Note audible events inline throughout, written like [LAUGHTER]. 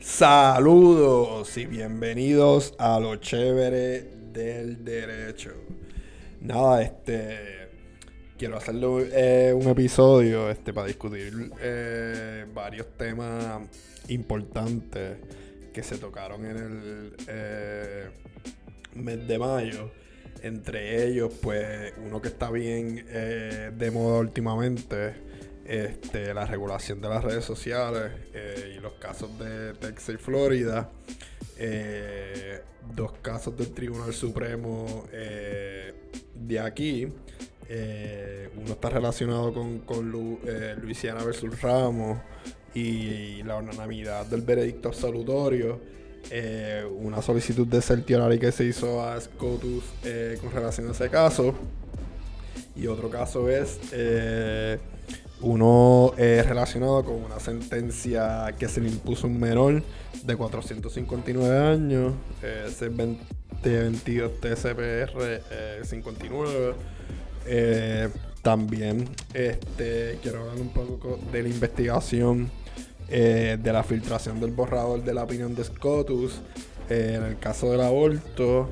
Saludos y bienvenidos a lo chévere del derecho. Nada, este quiero hacerle eh, un episodio este para discutir eh, varios temas importantes que se tocaron en el eh, mes de mayo. Entre ellos, pues, uno que está bien de moda últimamente este, la regulación de las redes sociales eh, y los casos de Texas y Florida. Eh, dos casos del Tribunal Supremo eh, de aquí. uno está relacionado con, con Luisiana versus Ramos y, la unanimidad del veredicto absolutorio. una solicitud de certiorari que se hizo a SCOTUS con relación a ese caso. Y otro caso es uno es relacionado con una sentencia que se le impuso a un menor de 459 años, 2022 TCPR 59. también este, quiero hablar un poco de la investigación eh, de la filtración del borrador de la opinión de Scotus eh, en el caso del aborto.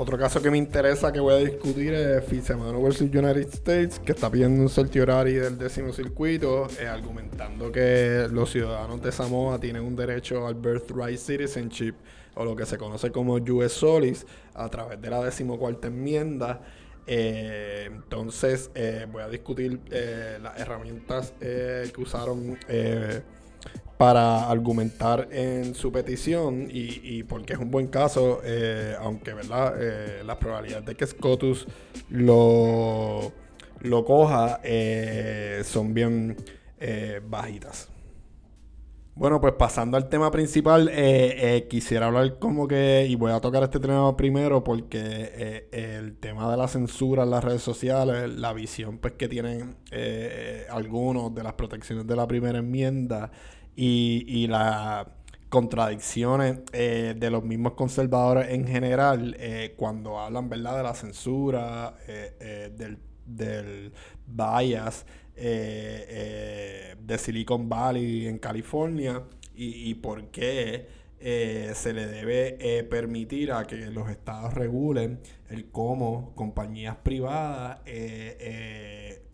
Otro caso que me interesa que voy a discutir es Fitzemano vs. United States, que está pidiendo un certiorari del décimo circuito, eh, argumentando que los ciudadanos de Samoa tienen un derecho al birthright citizenship, o lo que se conoce como US Solis, a través de la decimocuarta enmienda. Eh, entonces, eh, voy a discutir las herramientas que usaron para argumentar en su petición y, porque es un buen caso, eh, aunque verdad eh, probabilidades de que Scotus lo, lo coja eh, son bien bajitas. Bueno, pues pasando al tema principal, quisiera hablar como que, y voy a tocar este tema primero porque el tema de la censura en las redes sociales, la visión pues que tienen algunos de las protecciones de la primera enmienda, y, las contradicciones eh, de los mismos conservadores en general eh, cuando hablan verdad de la censura eh, del, del, bias de Silicon Valley en California y, por qué se le debe permitir a que los estados regulen el cómo compañías privadas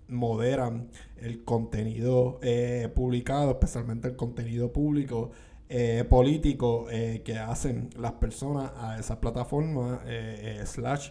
moderan el contenido eh, publicado, especialmente el contenido público eh, político eh, que hacen las personas a esa plataforma slash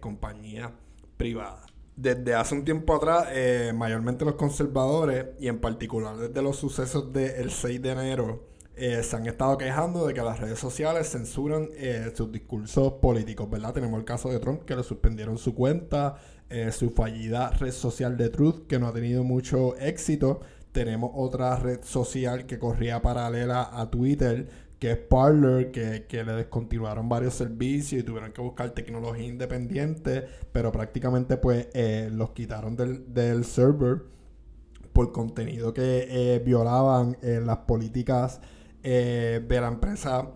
compañía privada. Desde hace un tiempo atrás, mayormente los conservadores y en particular desde los sucesos del 6 de enero, se han estado quejando de que las redes sociales censuran sus discursos políticos, ¿verdad? Tenemos el caso de Trump que le suspendieron su cuenta, eh, su fallida red social de Truth, que no ha tenido mucho éxito. Tenemos otra red social que corría paralela a Twitter, que es Parler, que, le descontinuaron varios servicios y tuvieron que buscar tecnología independiente, pero prácticamente pues eh, los quitaron del, server por contenido que eh, violaban las políticas de la empresa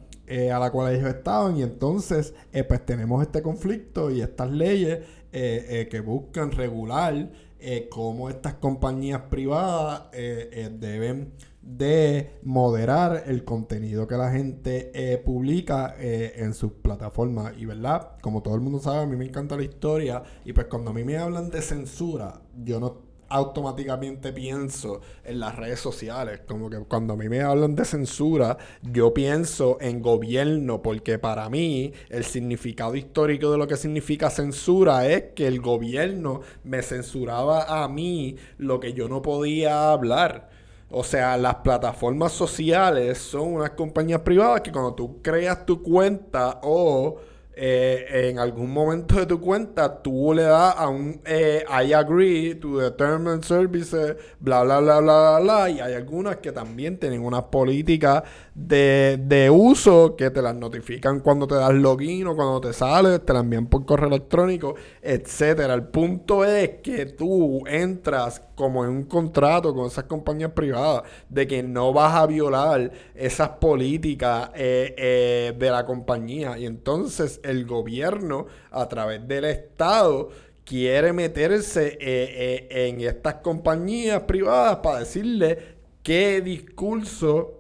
a la cual ellos estaban y entonces pues tenemos este conflicto y estas leyes eh, eh, que buscan regular eh, cómo estas compañías privadas deben de moderar el contenido que la gente publica en sus plataformas. Y verdad, como todo el mundo sabe, a mí me encanta la historia. Y pues cuando a mí me hablan de censura, yo no automáticamente pienso en las redes sociales. Como que cuando a mí me hablan de censura, yo pienso en gobierno, porque para mí el significado histórico de lo que significa censura es que el gobierno me censuraba a mí lo que yo no podía hablar. O sea, las plataformas sociales son unas compañías privadas que cuando tú creas tu cuenta o eh, en algún momento de tu cuenta tú le das a un eh, I agree to the terms and services, bla, bla, bla, bla, bla, y hay algunas que también tienen una política de, de uso que te las notifican cuando te das login o cuando te sales, te las envían por correo electrónico, etcétera. El punto es que tú entras como en un contrato con esas compañías privadas de que no vas a violar esas políticas eh, eh, de la compañía. Y entonces el gobierno, a través del Estado, quiere meterse eh, en estas compañías privadas para decirle qué discurso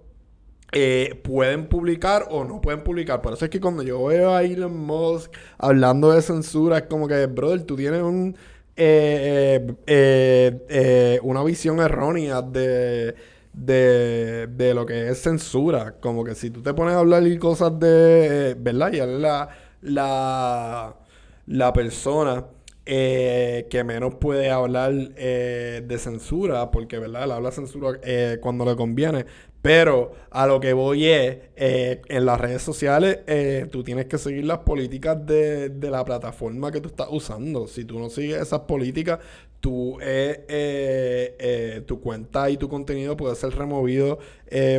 pueden publicar o no pueden publicar. Por eso es que cuando yo veo a Elon Musk hablando de censura, es como que, brother, tú tienes un, eh, eh, una visión errónea de, de, de, lo que es censura. Como que si tú te pones a hablar cosas de, ¿verdad? Y la, la, la persona eh, que menos puede hablar eh, de censura, porque ¿verdad? él habla censura eh, cuando le conviene. Pero a lo que voy es, en las redes sociales, tú tienes que seguir las políticas de, de, la plataforma que tú estás usando. Si tú no sigues esas políticas, tu, tu cuenta y tu contenido puede ser removido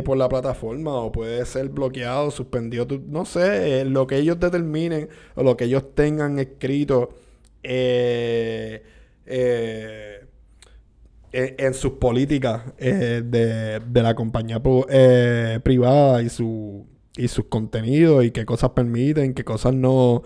por la plataforma o puede ser bloqueado, suspendido. no sé, lo que ellos determinen o lo que ellos tengan escrito eh, eh, en, sus políticas eh, de, la compañía privada y su y sus contenidos y qué cosas permiten, qué cosas no,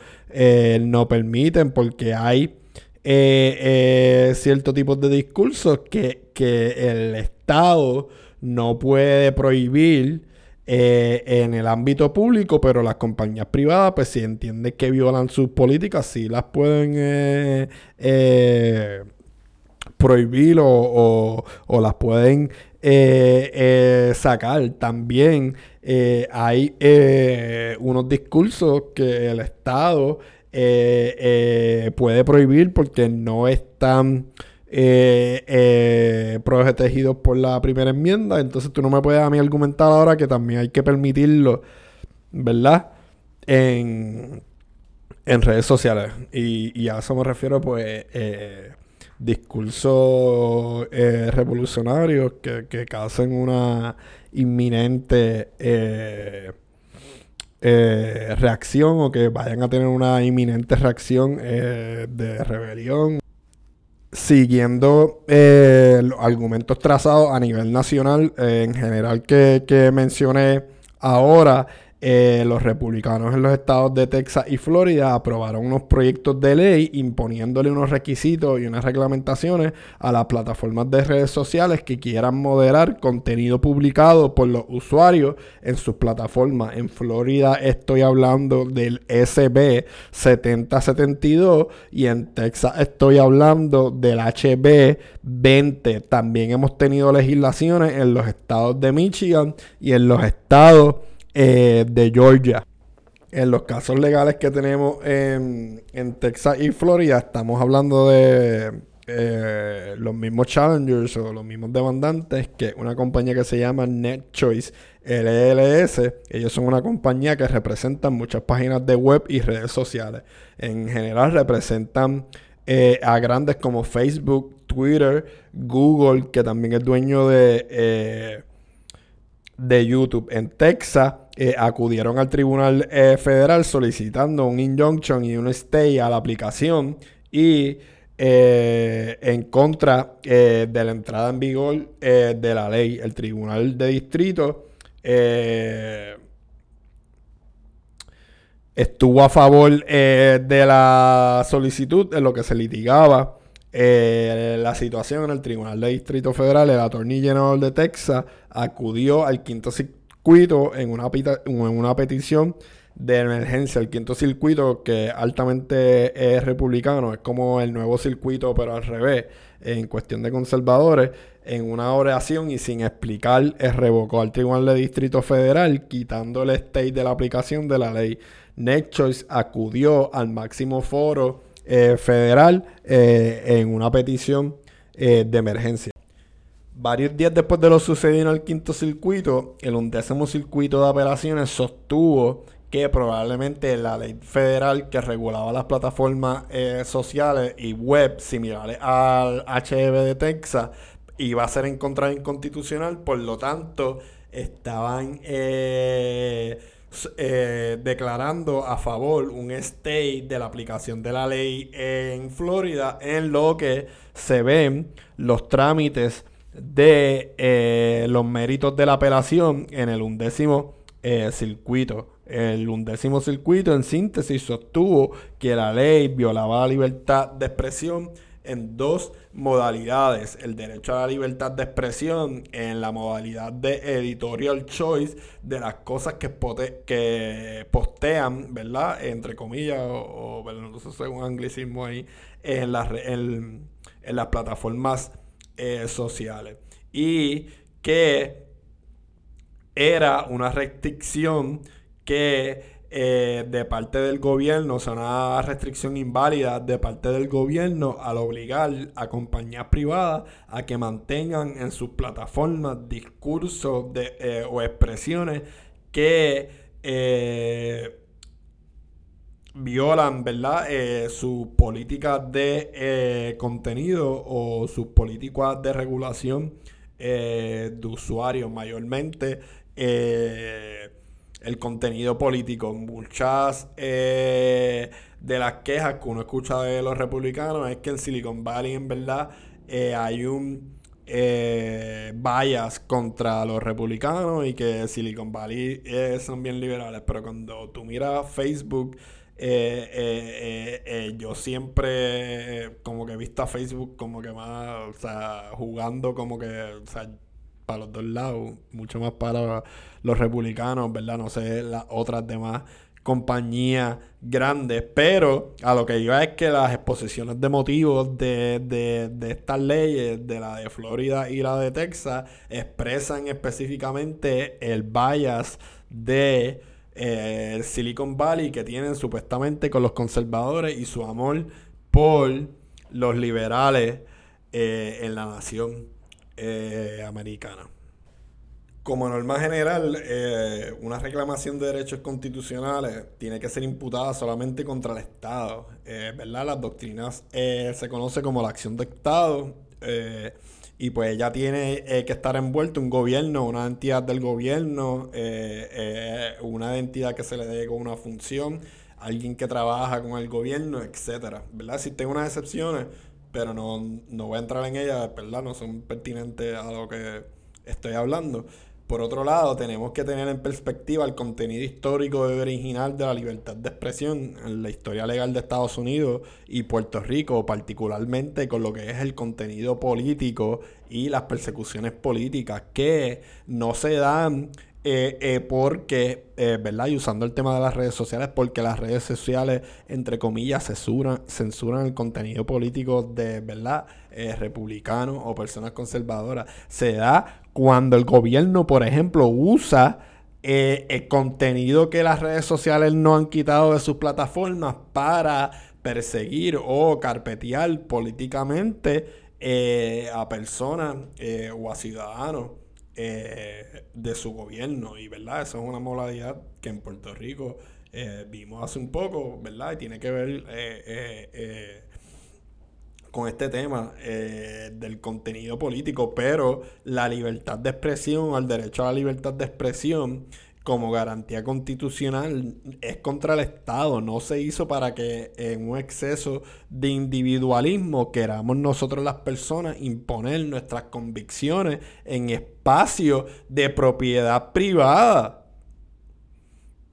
no permiten, porque hay ciertos tipos de discursos que, que el Estado no puede prohibir eh, en el ámbito público, pero las compañías privadas, pues si entienden que violan sus políticas, sí las pueden eh, eh, prohibir o, las pueden sacar. También hay unos discursos que el Estado puede prohibir porque no están eh, eh, protegidos por la primera enmienda. Entonces tú no me puedes a mí argumentar ahora que también hay que permitirlo, ¿verdad? En, en redes sociales. Y, a eso me refiero, pues, eh, discursos eh, revolucionarios que, que causen una inminente reacción o que vayan a tener una inminente reacción de rebelión siguiendo eh, los argumentos trazados a nivel nacional, eh, en general que, que mencioné ahora, eh, los republicanos en los estados de Texas y Florida aprobaron unos proyectos de ley imponiéndole unos requisitos y unas reglamentaciones a las plataformas de redes sociales que quieran moderar contenido publicado por los usuarios en sus plataformas. En Florida estoy hablando del SB 7072 y en Texas estoy hablando del HB 20. También hemos tenido legislaciones en los estados de Michigan y en los estados eh, de Georgia. En los casos legales que tenemos en, Texas y Florida, estamos hablando de eh, los mismos challengers o los mismos demandantes que una compañía que se llama NetChoice LLS. Ellos son una compañía que representan muchas páginas de web y redes sociales. En general representan eh, a grandes como Facebook, Twitter, Google, que también es dueño de, de YouTube. En Texas eh, acudieron al Tribunal eh, Federal solicitando un injunction y un stay a la aplicación y eh, en contra de la entrada en vigor de la ley. El Tribunal de Distrito estuvo a favor de la solicitud en lo que se litigaba. la situación en el Tribunal de Distrito Federal, el Attorney General de Texas acudió al quinto circuito en una, en una petición de emergencia, el quinto circuito que altamente es republicano, es como el nuevo circuito pero al revés, en cuestión de conservadores, en una oración y sin explicar, revocó al Tribunal de Distrito Federal quitando el state de la aplicación de la ley. NetChoice acudió al máximo foro eh, federal eh, en una petición eh, de emergencia. Varios días después de lo sucedido en el quinto circuito, el undécimo circuito de apelaciones sostuvo que probablemente la ley federal que regulaba las plataformas eh, sociales y web similares al HB de Texas iba a ser encontrada inconstitucional, por lo tanto estaban eh, eh, declarando a favor un stay de la aplicación de la ley en Florida en lo que se ven los trámites de eh, los méritos de la apelación en el undécimo eh, circuito. El undécimo circuito, en síntesis, sostuvo que la ley violaba la libertad de expresión en dos modalidades. El derecho a la libertad de expresión en la modalidad de editorial choice de las cosas que, postean, ¿verdad? Entre comillas, o, no sé un anglicismo ahí, en, las en, las plataformas eh, sociales. Y que era una restricción que eh, de parte del gobierno, o sea, una restricción inválida de parte del gobierno al obligar a compañías privadas a que mantengan en sus plataformas discursos de, eh, o expresiones que violan, ¿verdad? sus políticas de contenido o sus políticas de regulación de usuarios mayormente el contenido político. Muchas eh, de las quejas que uno escucha de los republicanos es que en Silicon Valley en verdad eh, hay un eh, contra los republicanos y que Silicon Valley son bien liberales. Pero cuando tú miras Facebook, yo siempre como que he visto a Facebook como que más, o sea, jugando como que, para los dos lados, mucho más para los republicanos, ¿verdad? No sé, las otras demás compañías grandes, pero a lo que iba es que las exposiciones de motivos de, de, estas leyes, de la de Florida y la de Texas, expresan específicamente el bias de eh, Silicon Valley que tienen supuestamente con los conservadores y su amor por los liberales eh, en la nación eh, americana. Como norma general, una reclamación de derechos constitucionales tiene que ser imputada solamente contra el Estado. ¿verdad? Las doctrinas se conoce como la acción de Estado y pues ya tiene que estar envuelto un gobierno, una entidad del gobierno, una entidad que se le dé con una función, alguien que trabaja con el gobierno, etcétera, ¿verdad? Existen unas excepciones, pero no, voy a entrar en ellas, ¿verdad? No son pertinentes a lo que estoy hablando. Por otro lado, tenemos que tener en perspectiva el contenido histórico original de la libertad de expresión en la historia legal de Estados Unidos y Puerto Rico, particularmente con lo que es el contenido político y las persecuciones políticas que no se dan eh, eh, porque, eh, ¿verdad? Y usando el tema de las redes sociales, porque las redes sociales, entre comillas, censuran, censuran el contenido político de, ¿verdad? republicanos o personas conservadoras. Se da cuando el gobierno, por ejemplo, usa el contenido que las redes sociales no han quitado de sus plataformas para perseguir o carpetear políticamente a personas o a ciudadanos eh, de su gobierno. Y, ¿verdad? Esa es una modalidad que en Puerto Rico eh, vimos hace un poco, ¿verdad? Y tiene que ver eh, con este tema del contenido político, pero la libertad de expresión, el derecho a la libertad de expresión, como garantía constitucional es contra el Estado, no se hizo para que en un exceso de individualismo queramos nosotros las personas imponer nuestras convicciones en espacios de propiedad privada.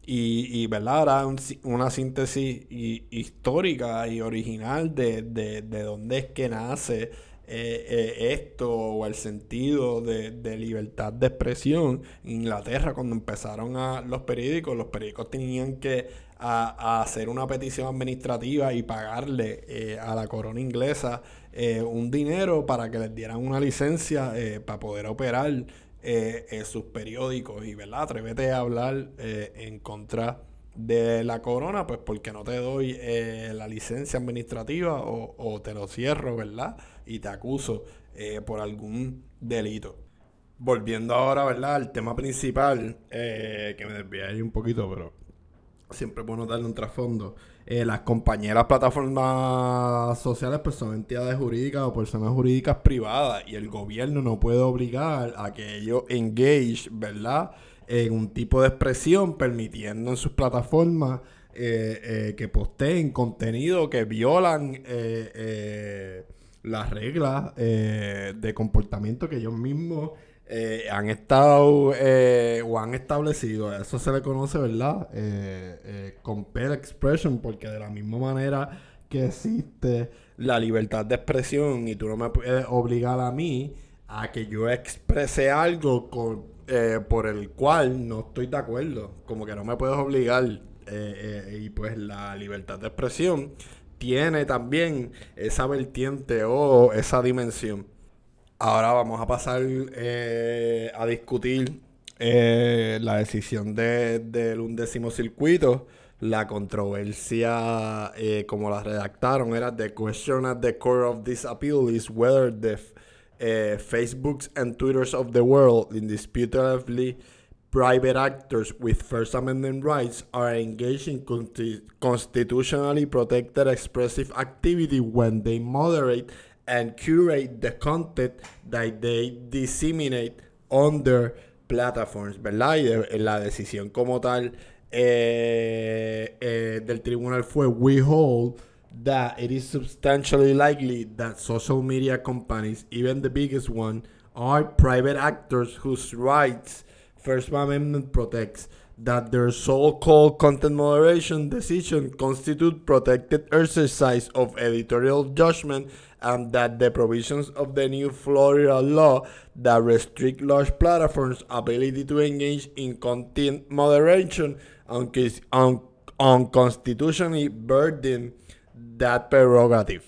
Y, y ¿verdad? Ahora una síntesis histórica y original de, de, de dónde es que nace eh, eh, esto o el sentido de, libertad de expresión. En Inglaterra, cuando empezaron a, los periódicos, los periódicos tenían que hacer una petición administrativa y pagarle eh, a la corona inglesa un dinero para que les dieran una licencia para poder operar sus periódicos. Y, ¿verdad? Atrévete a hablar en contra de la corona, pues porque no te doy la licencia administrativa o, o, te lo cierro, ¿verdad? y te acuso eh, por algún delito. Volviendo ahora, ¿verdad? Al tema principal, eh, que me desvié ahí un poquito, pero siempre es bueno darle un trasfondo. Eh, las compañeras plataformas sociales pues son entidades jurídicas o personas jurídicas privadas y el gobierno no puede obligar a que ellos engage, ¿verdad? En un tipo de expresión permitiendo en sus plataformas que posteen contenido que violan las reglas eh, de comportamiento que ellos mismos eh, han estado eh, o han establecido. Eso se le conoce, ¿verdad? compel expression, porque de la misma manera que existe la libertad de expresión y tú no me puedes obligar a mí a que yo exprese algo con, eh, por el cual no estoy de acuerdo. Como que no me puedes obligar. Eh, eh, y pues la libertad de expresión tiene también esa vertiente o esa dimensión. Ahora vamos a pasar a discutir la decisión del de, undécimo circuito la controversia, como la redactaron, era the question at the core of this appeal is whether the uh, Facebooks and Twitters of the world, indisputably private actors with First Amendment rights, are engaged in constitutionally protected expressive activity when they moderate and curate the content that they disseminate on their platforms, ¿verdad? Y la decisión como tal eh, eh, del tribunal fue we hold that it is substantially likely that social media companies, even the biggest one, are private actors whose rights First Amendment protects. That their so-called content moderation decision constitute protected exercise of editorial judgment and that the provisions of the new Florida law that restrict large platforms' ability to engage in content moderation unconstitutionally burden that prerogative.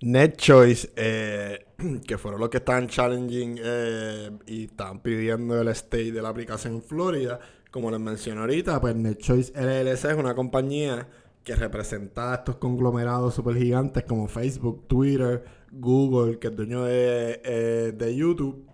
Net Choice, eh, [CLEARS THROAT] que fueron los que están challenging eh, y están pidiendo el state de la aplicación en Florida, como les mencioné ahorita, pues Net Choice LLC es una compañía que representa a estos conglomerados super gigantes como Facebook, Twitter, Google, que es dueño de, eh, de YouTube.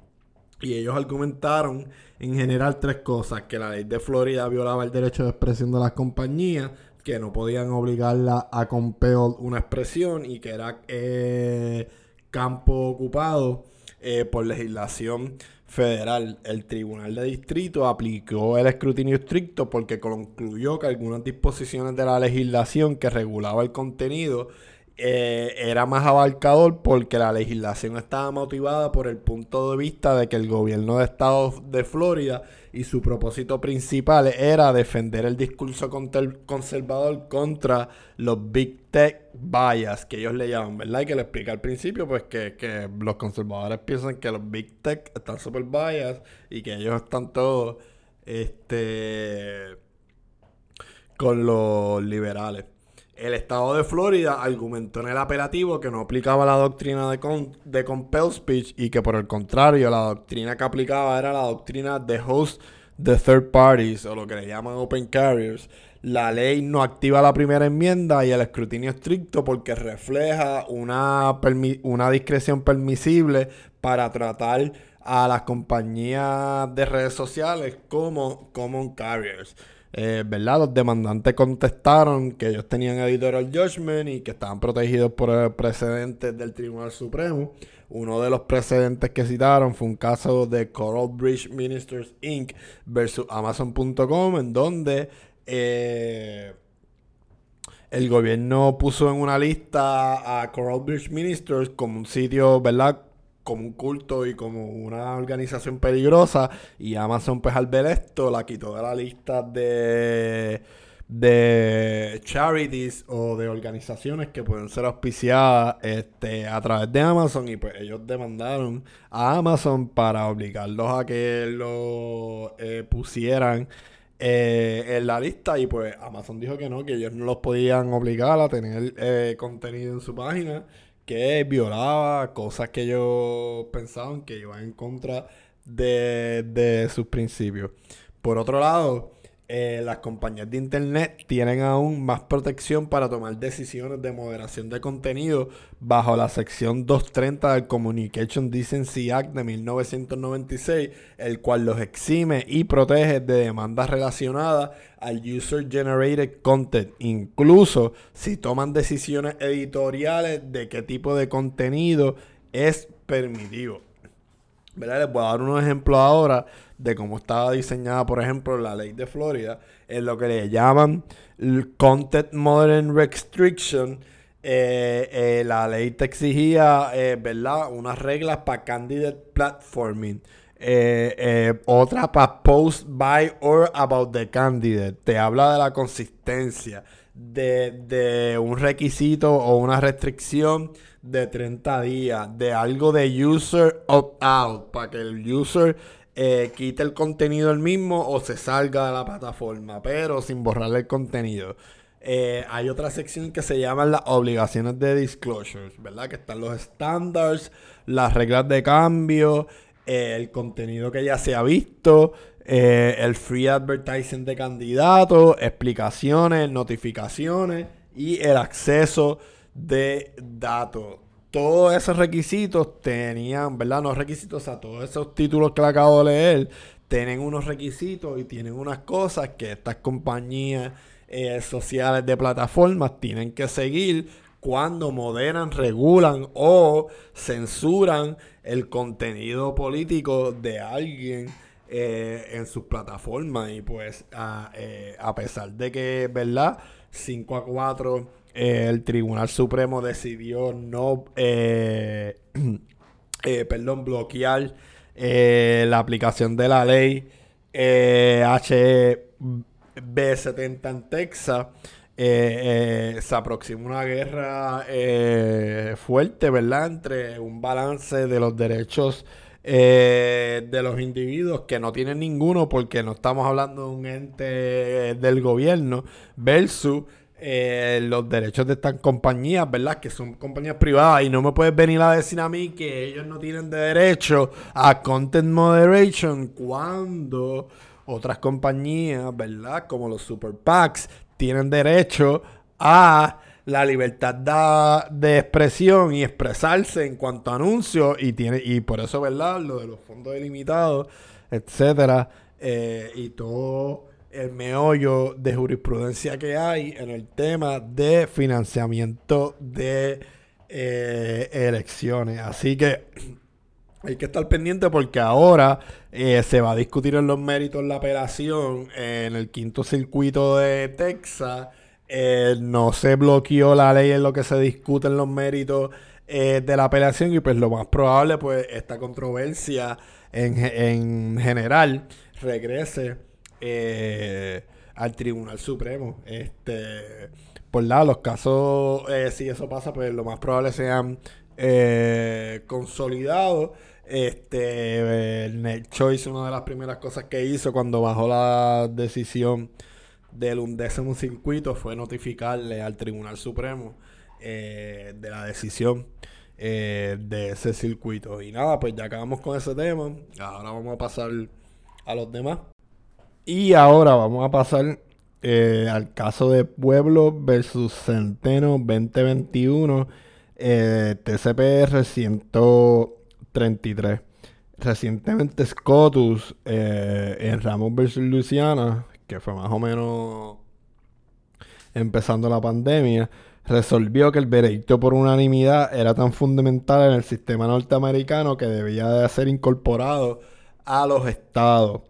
Y ellos argumentaron en general tres cosas. Que la ley de Florida violaba el derecho de expresión de las compañías, que no podían obligarla a compel una expresión y que era eh, campo ocupado eh, por legislación federal. El Tribunal de Distrito aplicó el escrutinio estricto porque concluyó que algunas disposiciones de la legislación que regulaba el contenido eh, era más abarcador porque la legislación estaba motivada por el punto de vista de que el gobierno de Estado de Florida y su propósito principal era defender el discurso conservador contra los big tech bias que ellos le llaman, ¿verdad? Y que le explica al principio, pues que, que los conservadores piensan que los big tech están super bias y que ellos están todos este, con los liberales. El estado de Florida argumentó en el apelativo que no aplicaba la doctrina de, de compel speech y que por el contrario la doctrina que aplicaba era la doctrina de host de third parties o lo que le llaman open carriers. La ley no activa la primera enmienda y el escrutinio estricto porque refleja una, una discreción permisible para tratar a las compañías de redes sociales como common carriers. Eh, ¿verdad? Los demandantes contestaron que ellos tenían editorial judgment y que estaban protegidos por precedentes del Tribunal Supremo. Uno de los precedentes que citaron fue un caso de Coral Bridge Ministers Inc. versus Amazon.com, en donde eh, el gobierno puso en una lista a Coral Bridge Ministers como un sitio, ¿verdad? Como un culto y como una organización peligrosa. Y Amazon, pues al ver esto, la quitó de la lista de, de charities o de organizaciones que pueden ser auspiciadas este, a través de Amazon. Y pues ellos demandaron a Amazon para obligarlos a que lo eh, pusieran. Eh, en la lista y pues Amazon dijo que no, que ellos no los podían obligar a tener eh, contenido en su página que violaba cosas que ellos pensaban que iban en contra de, de sus principios. Por otro lado, eh, las compañías de Internet tienen aún más protección para tomar decisiones de moderación de contenido bajo la sección 230 del Communication Decency Act de 1996, el cual los exime y protege de demandas relacionadas al User Generated Content, incluso si toman decisiones editoriales de qué tipo de contenido es permitido. Les voy a dar unos ejemplos ahora de cómo estaba diseñada, por ejemplo, la ley de Florida, en lo que le llaman Content Modern Restriction. Eh, eh, la ley te exigía, eh, ¿verdad? Unas reglas para candidate platforming. otra para post by or about the candidate. Te habla de la consistencia, de, un requisito o una restricción de 30 días, de algo de user opt-out, para que el user eh, quite el contenido el mismo o se salga de la plataforma, pero sin borrar el contenido. Eh, hay otra sección que se llama las obligaciones de disclosures, ¿verdad? Que están los estándares, las reglas de cambio, eh, el contenido que ya se ha visto, eh, el free advertising de candidatos, explicaciones, notificaciones y el acceso de datos. Todos esos requisitos tenían, ¿verdad? No requisitos, o sea, todos esos títulos que le acabo de leer tienen unos requisitos y tienen unas cosas que estas compañías eh, sociales de plataformas tienen que seguir cuando moderan, regulan o censuran el contenido político de alguien eh, en sus plataformas. Y pues a, eh, a, pesar de que, ¿verdad? 5 a 4, eh, el Tribunal Supremo decidió no, [CLEARS THROAT] perdón, bloquear la aplicación de la ley HB70 en Texas. se aproxima una guerra fuerte, ¿verdad? Entre un balance de los derechos eh, de los individuos que no tienen ninguno porque no estamos hablando de un ente del gobierno versus eh, los derechos de estas compañías, ¿verdad? Que son compañías privadas y no me puedes venir a decir a mí que ellos no tienen derecho a content moderation cuando otras compañías, ¿verdad? Como los super PACs tienen derecho a la libertad de expresión y expresarse en cuanto a anuncios y tiene y por eso verdad lo de los fondos ilimitados etcétera eh, y todo el meollo de jurisprudencia que hay en el tema de financiamiento de eh, elecciones. Así que [CLEARS THROAT] hay que estar pendiente porque ahora eh, se va a discutir en los méritos la apelación en el quinto circuito de Texas eh, no se bloqueó la ley en lo que se discuten los méritos eh, de la apelación y pues lo más probable pues esta controversia en, general regrese eh, al Tribunal Supremo. Este, por lado, los casos, si eso pasa, pues lo más probable sean consolidados. Este, el Choice, una de las primeras cosas que hizo cuando bajó la decisión del undécimo circuito fue notificarle al Tribunal Supremo eh, de la decisión eh, de ese circuito. Y nada, pues ya acabamos con ese tema. Ahora vamos a pasar a los demás. Y ahora vamos a pasar eh, al caso de Pueblo versus Centeno 2021, TCPR 133. Recientemente Scotus en Ramos versus Luciana que fue más o menos empezando la pandemia, resolvió que el veredicto por unanimidad era tan fundamental en el sistema norteamericano que debía de ser incorporado a los estados.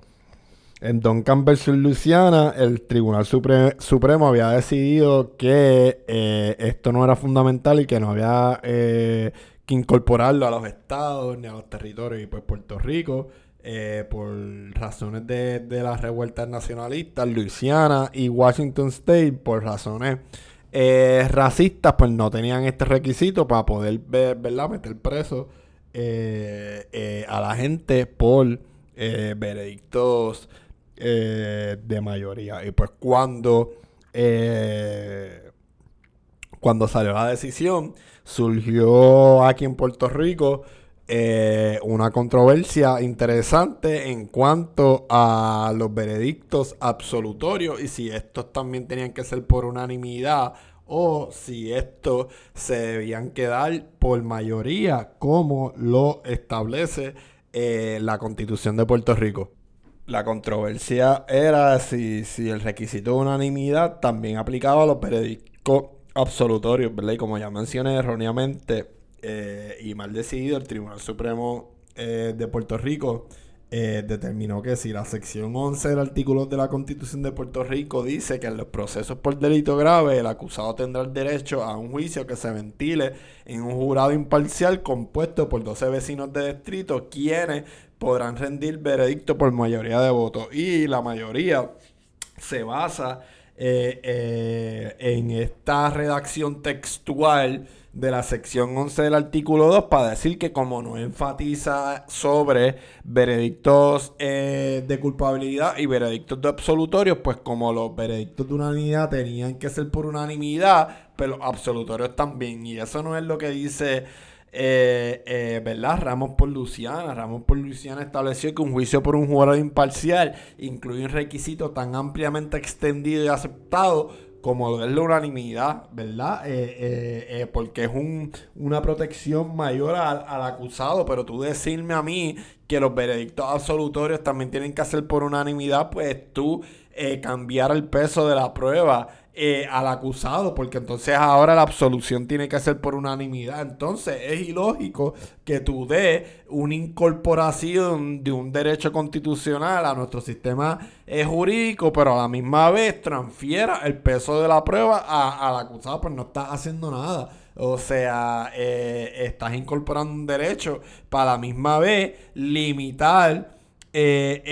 En Duncan versus Luciana, el Tribunal Supremo había decidido que eh, esto no era fundamental y que no había eh, que incorporarlo a los estados ni a los territorios. Y pues Puerto Rico eh, por razones de, de, las revueltas nacionalistas, Luisiana y Washington State, por razones eh, racistas, pues no tenían este requisito para poder ¿verdad? meter preso eh, a la gente por veredictos de mayoría. Y pues cuando, cuando salió la decisión, surgió aquí en Puerto Rico eh, una controversia interesante en cuanto a los veredictos absolutorios y si estos también tenían que ser por unanimidad o si estos se debían quedar por mayoría como lo establece eh, la constitución de Puerto Rico. La controversia era si, si el requisito de unanimidad también aplicaba a los veredictos absolutorios, ¿verdad? Y como ya mencioné erróneamente, eh, y mal decidido, el Tribunal Supremo eh, de Puerto Rico eh, determinó que si la sección 11 del artículo de la Constitución de Puerto Rico dice que en los procesos por delito grave el acusado tendrá el derecho a un juicio que se ventile en un jurado imparcial compuesto por 12 vecinos de distrito, quienes podrán rendir veredicto por mayoría de votos. Y la mayoría se basa en esta redacción textual de la sección 11 del artículo 2 para decir que como no enfatiza sobre veredictos eh, de culpabilidad y veredictos de absolutorios, pues como los veredictos de unanimidad tenían que ser por unanimidad, pero los absolutorios también. Y eso no es lo que dice... Eh, eh, ¿verdad? Ramos por Luciana. Ramos por Luciana estableció que un juicio por un jurado imparcial incluye un requisito tan ampliamente extendido y aceptado como es la unanimidad, ¿verdad? Eh, eh, eh, porque es un, una protección mayor al, acusado, pero tú decirme a mí que los veredictos absolutorios también tienen que hacer por unanimidad, pues tú cambiar el peso de la prueba eh, al acusado, porque entonces ahora la absolución tiene que ser por unanimidad. Entonces es ilógico que tú des una incorporación de un derecho constitucional a nuestro sistema eh, jurídico, pero a la misma vez transfiera el peso de la prueba al acusado, pues no estás haciendo nada. O sea, eh, estás incorporando un derecho para la misma vez limitar eh,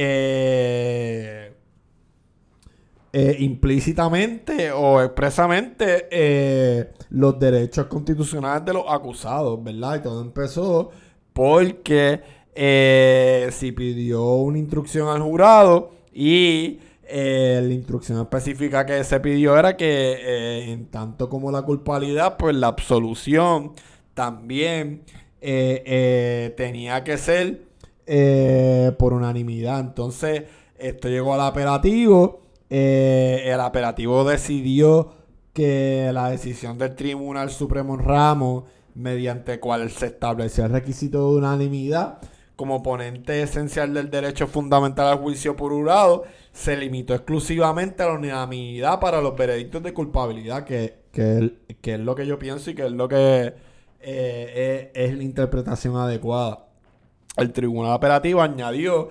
eh, implícitamente o expresamente eh, los derechos constitucionales de los acusados, ¿verdad? Y todo empezó porque eh, si pidió una instrucción al jurado y la instrucción específica que se pidió era que en tanto como la culpabilidad, pues la absolución también tenía que ser por unanimidad. Entonces, esto llegó al apelativo eh, el apelativo decidió que la decisión del Tribunal Supremo en Ramos, mediante cual se estableció el requisito de unanimidad como ponente esencial del derecho fundamental al juicio por jurado, se limitó exclusivamente a la unanimidad para los veredictos de culpabilidad, que, que, es lo que yo pienso y que es lo que eh, es la interpretación adecuada. El Tribunal Apelativo añadió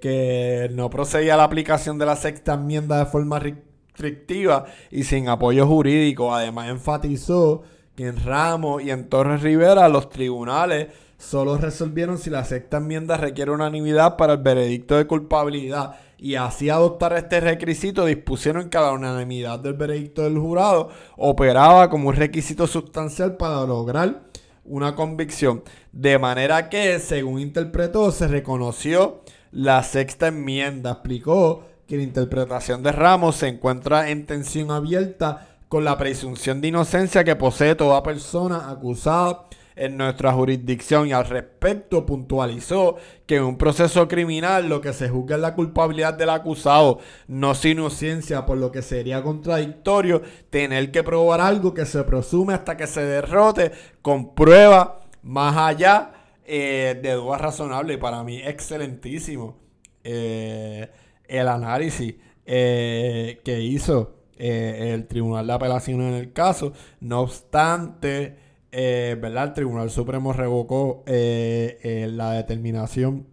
que, no procedía la aplicación de la sexta enmienda de forma restrictiva y sin apoyo jurídico. Además, enfatizó que en Ramos y en Torres Rivera los tribunales solo resolvieron si la sexta enmienda requiere unanimidad para el veredicto de culpabilidad y así adoptar este requisito dispusieron que la unanimidad del veredicto del jurado operaba como un requisito sustancial para lograr una convicción. De manera que, según interpretó, se reconoció la sexta enmienda explicó que la interpretación de Ramos se encuentra en tensión abierta con la presunción de inocencia que posee toda persona acusada en nuestra jurisdicción y al respecto puntualizó que en un proceso criminal lo que se juzga es la culpabilidad del acusado, no su inocencia, por lo que sería contradictorio tener que probar algo que se presume hasta que se derrote con prueba más allá eh, de duda razonable. Para mí, excelentísimo eh, el análisis eh, que hizo el Tribunal de Apelación en el caso. No obstante. El Tribunal Supremo revocó la determinación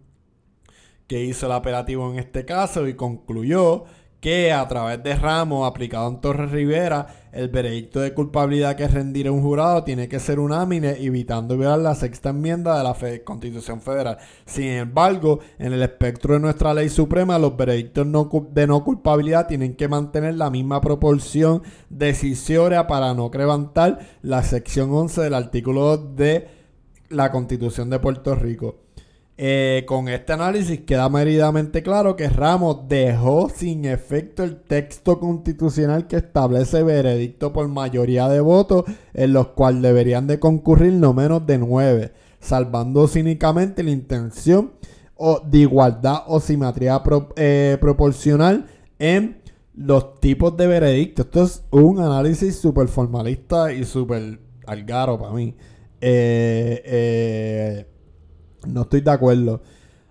que hizo el apelativo en este caso y concluyó que a través de Ramos aplicado en Torres Rivera, el veredicto de culpabilidad que rendirá un jurado tiene que ser unánime, evitando violar la sexta enmienda de la Constitución Federal. Sin embargo, en el espectro de nuestra ley suprema, los veredictos de no culpabilidad tienen que mantener la misma proporción decisoria para no crevantar la sección 11 del artículo 2 de la Constitución de Puerto Rico. Eh, con este análisis queda meridamente claro que Ramos dejó sin efecto el texto constitucional que establece veredicto por mayoría de votos en los cuales deberían de concurrir no menos de nueve, salvando cínicamente la intención de igualdad o simetría eh, proporcional en los tipos de veredicto. Esto es un análisis súper formalista y súper algaro para mí. eh, no estoy de acuerdo.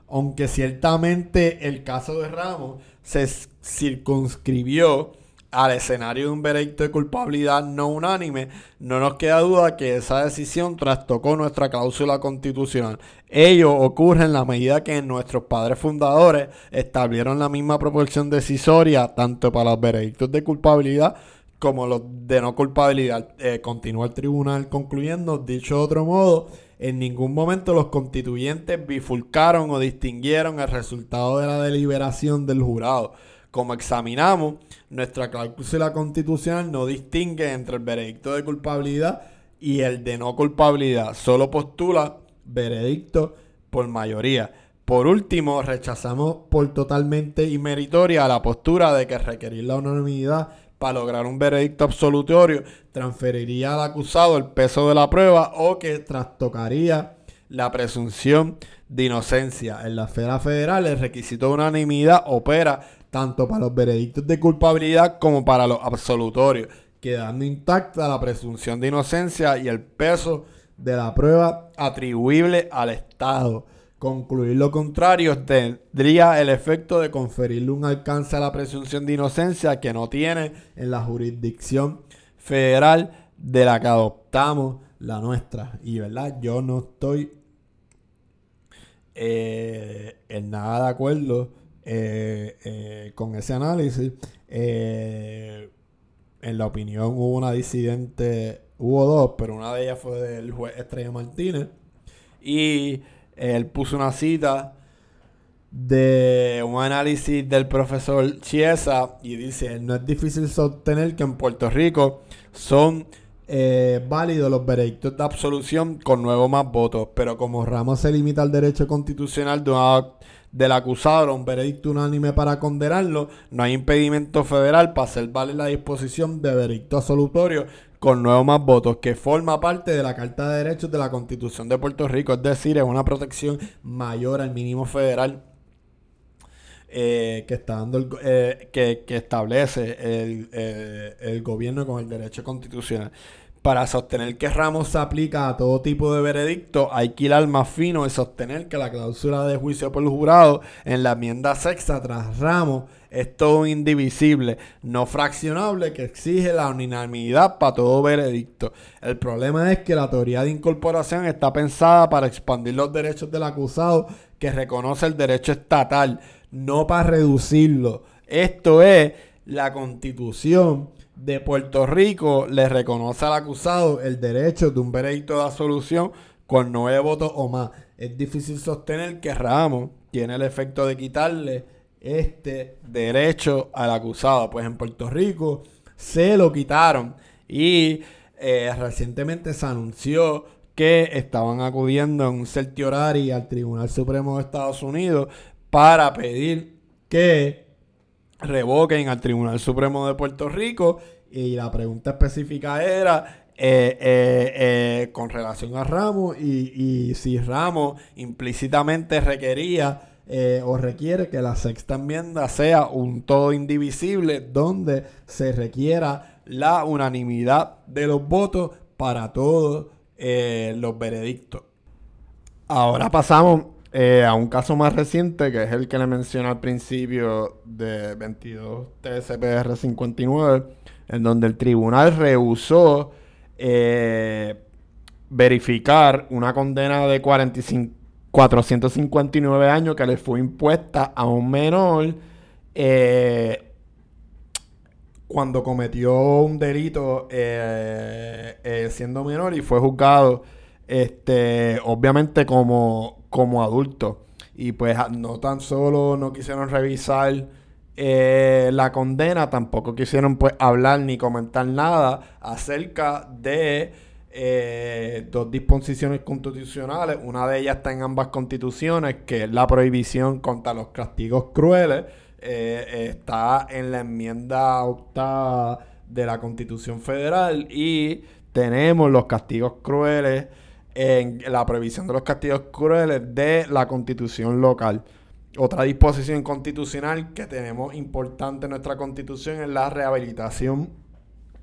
Aunque ciertamente el caso de Ramos se circunscribió al escenario de un veredicto de culpabilidad no unánime, no nos queda duda que esa decisión trastocó nuestra cláusula constitucional. Ello ocurre en la medida que nuestros padres fundadores establecieron la misma proporción decisoria tanto para los veredictos de culpabilidad como los de no culpabilidad. Eh, continúa el tribunal concluyendo, dicho de otro modo, en ningún momento los constituyentes bifurcaron o distinguieron el resultado de la deliberación del jurado. Como examinamos, nuestra cláusula constitucional no distingue entre el veredicto de culpabilidad y el de no culpabilidad, solo postula veredicto por mayoría. Por último, rechazamos por totalmente inmeritoria la postura de que requerir la unanimidad para lograr un veredicto absolutorio transferiría al acusado el peso de la prueba o que trastocaría la presunción de inocencia. En la esfera federal, el requisito de unanimidad opera tanto para los veredictos de culpabilidad como para los absolutorios, quedando intacta la presunción de inocencia y el peso de la prueba atribuible al Estado. Concluir lo contrario tendría el efecto de conferirle un alcance a la presunción de inocencia que no tiene en la jurisdicción federal de la que adoptamos la nuestra. Y verdad, yo no estoy eh, en nada de acuerdo eh, eh, con ese análisis. en la opinión hubo una disidente, hubo dos, pero una de ellas fue del juez Estrella Martínez. Y él puso una cita de un análisis del profesor Chiesa y dice, no es difícil sostener que en Puerto Rico son eh, válidos los veredictos de absolución con nuevo más votos, pero como Ramos se limita al derecho constitucional del acusado a un veredicto unánime para condenarlo, no hay impedimento federal para hacer valer la disposición de veredicto absolutorio con nueve más votos, que forma parte de la Carta de Derechos de la Constitución de Puerto Rico, es decir, es una protección mayor al mínimo federal eh, que está dando el, eh, que, establece el, eh, el gobierno con el derecho constitucional. Para sostener que Ramos se aplica a todo tipo de veredicto, hay que ir al más fino y sostener que la cláusula de juicio por el jurado en la enmienda sexta tras Ramos es todo indivisible, no fraccionable, que exige la unanimidad para todo veredicto. El problema es que la teoría de incorporación está pensada para expandir los derechos del acusado que reconoce el derecho estatal, no para reducirlo. Esto es la constitución de Puerto Rico le reconoce al acusado el derecho de un veredicto de absolución con nueve votos o más. Es difícil sostener que Ramos tiene el efecto de quitarle este derecho al acusado. Pues en Puerto Rico se lo quitaron y eh, recientemente se anunció que estaban acudiendo en un certiorari al Tribunal Supremo de Estados Unidos para pedir que revoquen al Tribunal Supremo de Puerto Rico y la pregunta específica era eh, eh, con relación a Ramos y, si Ramos implícitamente requería o requiere que la sexta enmienda sea un todo indivisible donde se requiera la unanimidad de los votos para todos los veredictos. Ahora pasamos eh, a un caso más reciente, que es el que le mencioné al principio de 22 TSPR 59, en donde el tribunal rehusó eh, verificar una condena de 45, 459 años que le fue impuesta a un menor eh, cuando cometió un delito siendo menor y fue juzgado este, obviamente como, como adulto. Y pues no tan solo no quisieron revisar eh, la condena, tampoco quisieron pues hablar ni comentar nada acerca de eh, dos disposiciones constitucionales. Una de ellas está en ambas constituciones, que es la prohibición contra los castigos crueles. Eh, está en la enmienda octava de la Constitución Federal y tenemos los castigos crueles en la previsión de los castigos crueles de la constitución local. Otra disposición constitucional que tenemos importante en nuestra constitución es la rehabilitación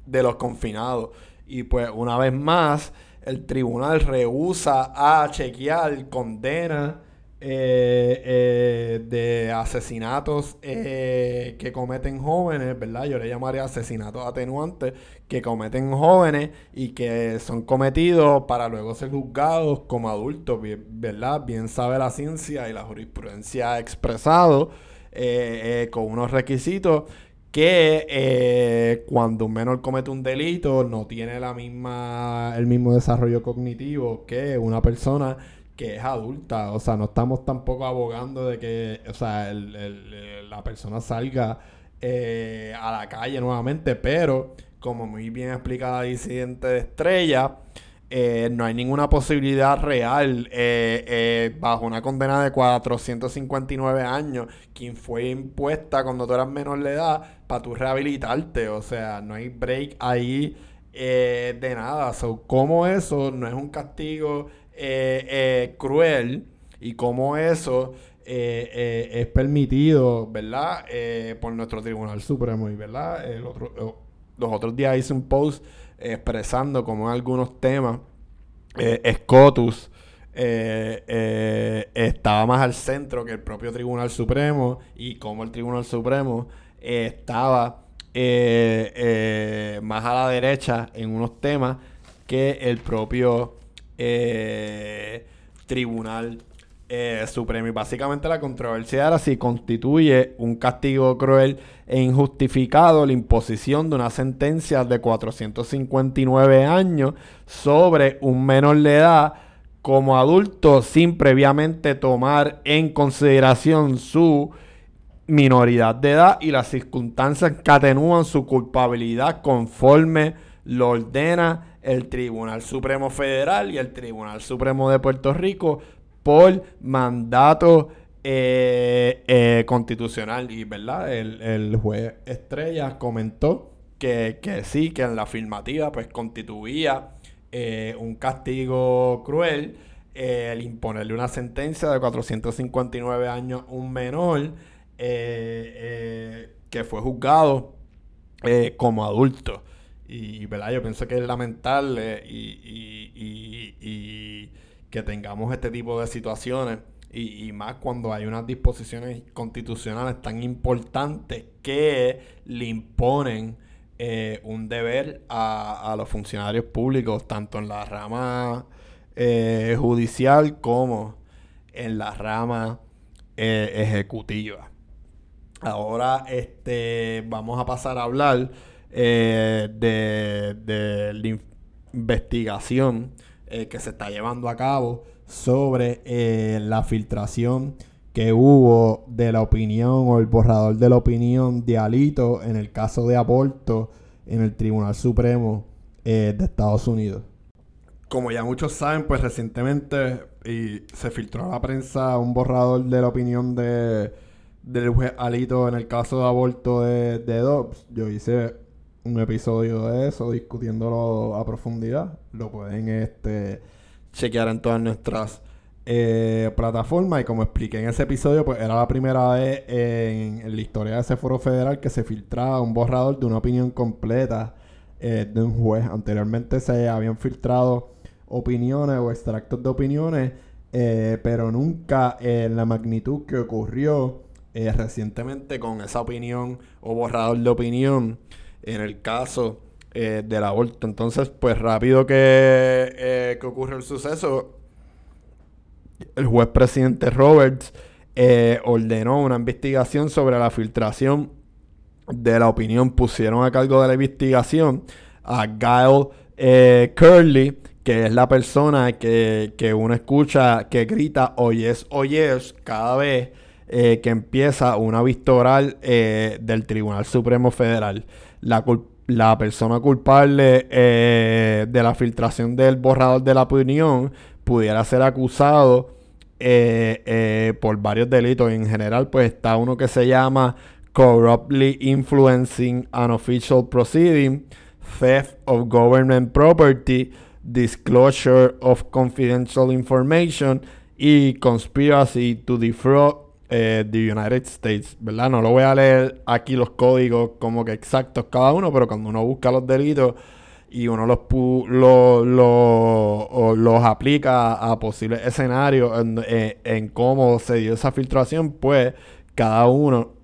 de los confinados. Y pues una vez más, el tribunal rehúsa a chequear condena eh, eh, de asesinatos eh, que cometen jóvenes, ¿verdad? Yo le llamaría asesinatos atenuantes que cometen jóvenes y que son cometidos para luego ser juzgados como adultos, ¿verdad? Bien sabe la ciencia y la jurisprudencia expresado con unos requisitos que cuando un menor comete un delito no tiene la misma el mismo desarrollo cognitivo que una persona que es adulta. O sea, no estamos tampoco abogando de que, o sea, la persona salga eh, a la calle nuevamente, pero como muy bien explicada Disidente de Estrella, eh, no hay ninguna posibilidad real eh, bajo una condena de 459 años, quien fue impuesta cuando tú eras menor de edad, para tu rehabilitarte. O sea, no hay break ahí de nada. So, como eso no es un castigo eh, eh, cruel y cómo eso eh, es permitido, ¿verdad? por nuestro Tribunal Supremo y, ¿verdad? El otro, los otros días hice un post expresando como en algunos temas Scotus estaba más al centro que el propio Tribunal Supremo y como el Tribunal Supremo estaba más a la derecha en unos temas que el propio eh, Tribunal eh, Supremo. Y básicamente la controversia era si constituye un castigo cruel e injustificado la imposición de una sentencia de 459 años sobre un menor de edad como adulto sin previamente tomar en consideración su minoridad de edad y las circunstancias que atenúan su culpabilidad conforme lo ordena el Tribunal Supremo Federal y el Tribunal Supremo de Puerto Rico por mandato eh, eh, constitucional. Y, ¿verdad? El, juez Estrella comentó que, sí, que en la afirmativa pues constituía eh, un castigo cruel el imponerle una sentencia de 459 años a un menor que fue juzgado como adulto. Y, ¿verdad? Yo pienso que es lamentable y, que tengamos este tipo de situaciones. Y, más cuando hay unas disposiciones constitucionales tan importantes que le imponen eh, un deber a, los funcionarios públicos, tanto en la rama eh, judicial como en la rama eh, ejecutiva. Ahora este, vamos a pasar a hablar eh, de, la investigación eh, que se está llevando a cabo sobre eh, la filtración que hubo de la opinión o el borrador de la opinión de Alito en el caso de aborto en el Tribunal Supremo de Estados Unidos. Como ya muchos saben, pues recientemente se filtró a la prensa un borrador de la opinión de, del juez Alito en el caso de aborto de, de Dobbs. Yo hice un episodio de eso, discutiéndolo a profundidad. Lo pueden este, chequear en todas nuestras eh, plataformas. Y como expliqué en ese episodio, pues era la primera vez en, la historia de ese foro federal que se filtraba un borrador de una opinión completa eh, de un juez. Anteriormente se habían filtrado opiniones o extractos de opiniones, eh, pero nunca en la magnitud que ocurrió recientemente con esa opinión o borrador de opinión en el caso eh, del aborto. Entonces, pues rápido que, eh, que ocurre el suceso, el juez presidente Roberts eh, ordenó una investigación sobre la filtración de la opinión. Pusieron a cargo de la investigación a Gail Curley, que es la persona que, que, uno escucha que grita oyes, oyes cada vez que empieza una vista oral del Tribunal Supremo Federal la, persona culpable eh, de la filtración del borrador de la opinión pudiera ser acusado eh, eh, por varios delitos. En general, pues está uno que se llama corruptly influencing an official proceeding, theft of government property, disclosure of confidential information y conspiracy to defraud eh, the United States, ¿verdad? No lo voy a leer aquí los códigos como que exactos cada uno, pero cuando uno busca los delitos y uno los, los aplica a posibles escenarios eh, en, cómo se dio esa filtración, pues cada uno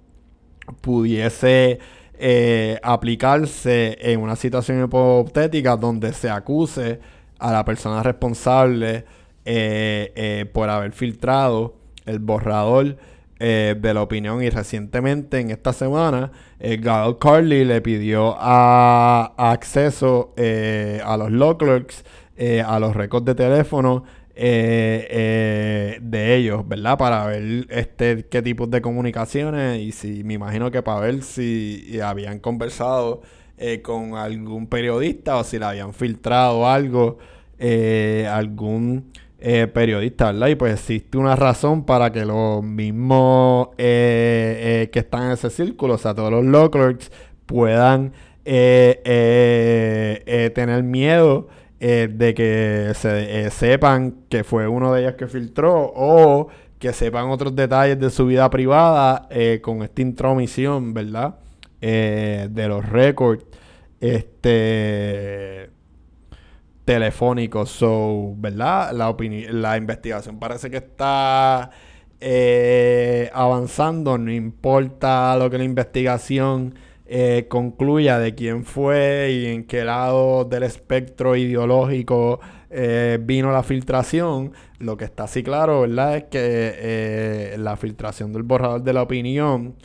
pudiese eh, aplicarse en una situación hipotética donde se acuse a la persona responsable por haber filtrado el borrador eh, de la opinión y recientemente en esta semana eh, Carly le pidió a, acceso eh, a los law clerks, a los récords de teléfono de ellos, ¿verdad? Para ver este qué tipos de comunicaciones y si me imagino que para ver si habían conversado con algún periodista o si le habían filtrado algo, algún eh, periodistas, ¿verdad? Y pues existe una razón para que los mismos eh, eh, que están en ese círculo, o sea, todos los law puedan tener miedo de que se sepan que fue uno de ellos que filtró o que sepan otros detalles de su vida privada con esta intromisión, ¿verdad? de los récords. Este telefónicos. So, ¿verdad? La, la investigación parece que está eh, avanzando. No importa lo que la investigación eh, concluya de quién fue y en qué lado del espectro ideológico eh, vino la filtración. Lo que está así claro, ¿verdad? Es que la filtración del borrador de la opinión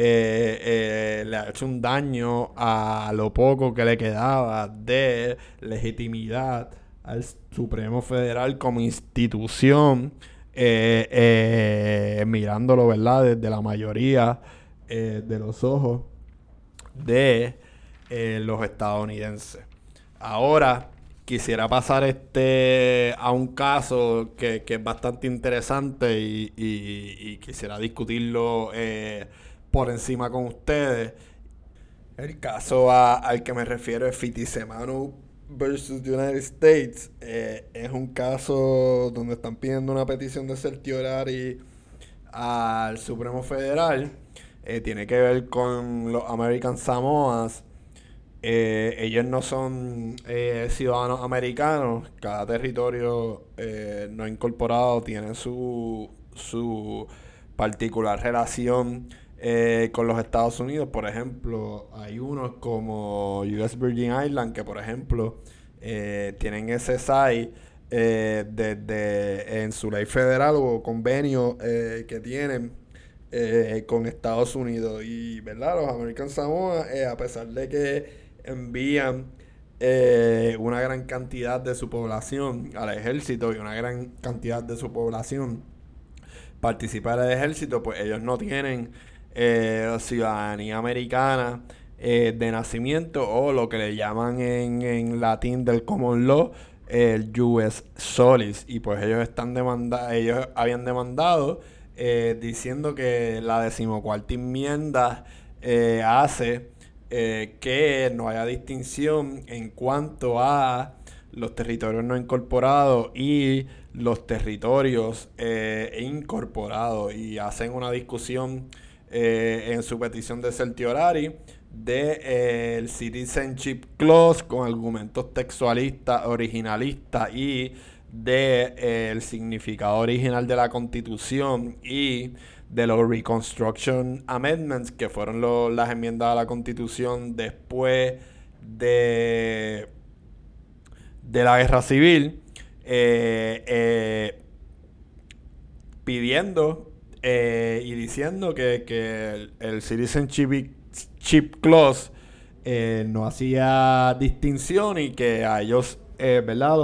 eh, eh, le ha hecho un daño a lo poco que le quedaba de legitimidad al Supremo Federal como institución, eh, mirándolo, ¿verdad?, desde la mayoría de los ojos de los estadounidenses. Ahora, quisiera pasar este a un caso que, es bastante interesante y, y quisiera discutirlo por encima con ustedes. El caso al que me refiero es Fitisemanu versus United States. Eh, es un caso donde están pidiendo una petición de certiorari al Supremo Federal. Eh, tiene que ver con los American Samoas. Eh, ellos no son ciudadanos americanos. Cada territorio no incorporado tiene su, su particular relación eh, con los Estados Unidos. Por ejemplo, hay unos como US Virgin Island que, por ejemplo, eh, tienen ese SAI eh, desde en su ley federal o convenio que tienen con Estados Unidos. Y, ¿verdad? Los American Samoa, a pesar de que envían una gran cantidad de su población al ejército y una gran cantidad de su población participar en el ejército, pues ellos no tienen eh, ciudadanía americana eh, de nacimiento o lo que le llaman en, en latín del common law el US Solis. Y pues ellos están demanda ellos habían demandado eh, diciendo que la decimocuarta enmienda hace que no haya distinción en cuanto a los territorios no incorporados y los territorios incorporados. Y hacen una discusión eh, en su petición de certiorari de eh, el citizenship clause con argumentos textualistas, originalistas y de eh, el significado original de la constitución y de los Reconstruction Amendments, que fueron las enmiendas a la constitución después de, de la guerra civil, pidiendo eh, y diciendo que, que el, Citizenship Chip Clause eh, no hacía distinción y que a ellos, eh, ¿verdad?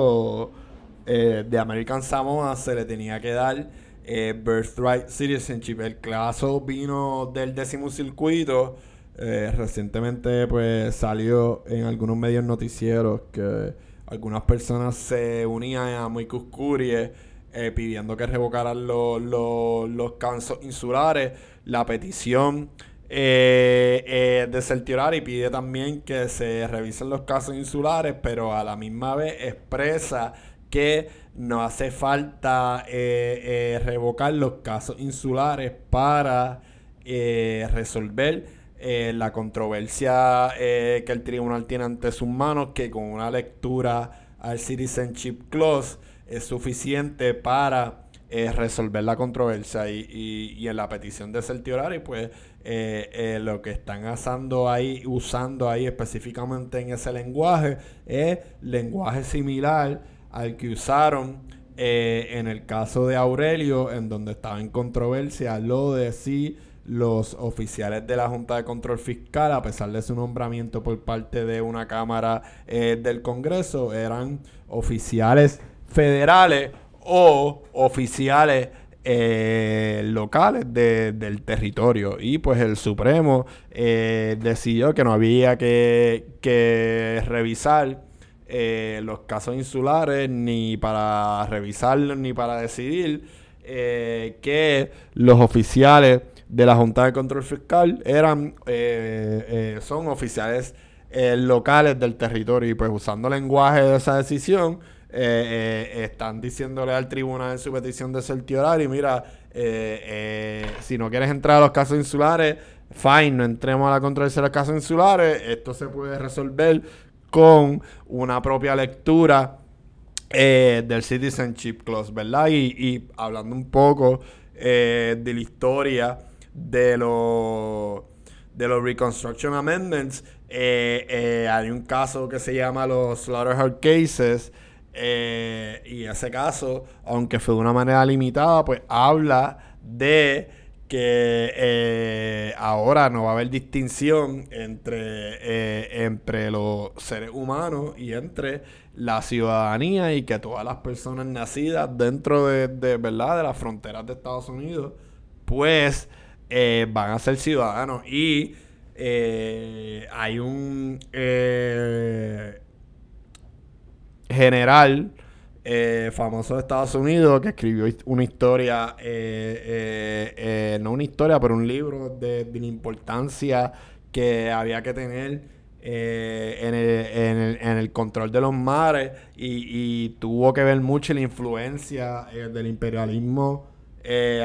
de American Samoa se le tenía que dar Birthright Citizenship. El caso vino del décimo circuito. recientemente pues salió en algunos medios noticieros que algunas personas se unían a muy Curie eh, pidiendo que revocaran los, los, casos insulares. La petición eh, eh, de Certiorari pide también que se revisen los casos insulares, pero a la misma vez expresa que no hace falta revocar los casos insulares para resolver la controversia que el tribunal tiene ante sus manos, que con una lectura al Citizenship Clause es suficiente para eh, resolver la controversia y, en la petición de certiorari pues eh, eh, lo que están usando ahí, usando ahí específicamente en ese lenguaje es lenguaje similar al que usaron en el caso de Aurelio, en donde estaba en controversia lo de si los oficiales de la Junta de Control Fiscal, a pesar de su nombramiento por parte de una Cámara del Congreso, eran oficiales federales o oficiales eh, locales del territorio. Y pues el Supremo eh, decidió que no había que, revisar eh, los casos insulares ni para revisarlos ni para decidir que los oficiales de la Junta de Control Fiscal eran son oficiales locales del territorio y pues usando lenguaje de esa decisión eh, eh, están diciéndole al tribunal en su petición de certiorario, mira, eh, si no quieres entrar a los casos insulares, fine, no entremos a la controversia de los casos insulares, esto se puede resolver con una propia lectura del Citizenship Clause, ¿verdad? Y, hablando un poco de la historia de los de los Reconstruction Amendments, hay un caso que se llama los Slaughterhouse Cases, eh, y ese caso, aunque fue de una manera limitada, pues habla de que eh, ahora no va a haber distinción entre, eh, entre los seres humanos y entre la ciudadanía y que todas las personas nacidas dentro de, ¿verdad? de las fronteras de Estados Unidos, pues van a ser ciudadanos. Y hay un general eh, famoso de Estados Unidos que escribió una historia, eh, eh, no una historia, pero un libro de, la importancia que había que tener en el, control de los mares y, tuvo que ver mucho la influencia del imperialismo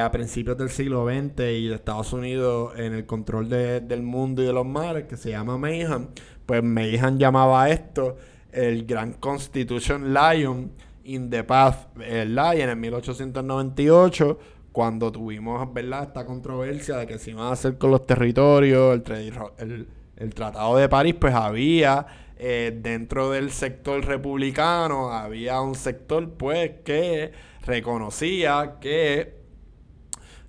a principios del siglo XX y de Estados Unidos en el control del mundo y de los mares, que se llama Mayhem. Pues Mayhem llamaba esto el Gran Constitution Lion in the Path el Lion en 1898 cuando tuvimos ¿verdad? esta controversia de que se iban a hacer con los territorios, el, el, Tratado de París, pues había eh, dentro del sector republicano, había un sector pues que reconocía que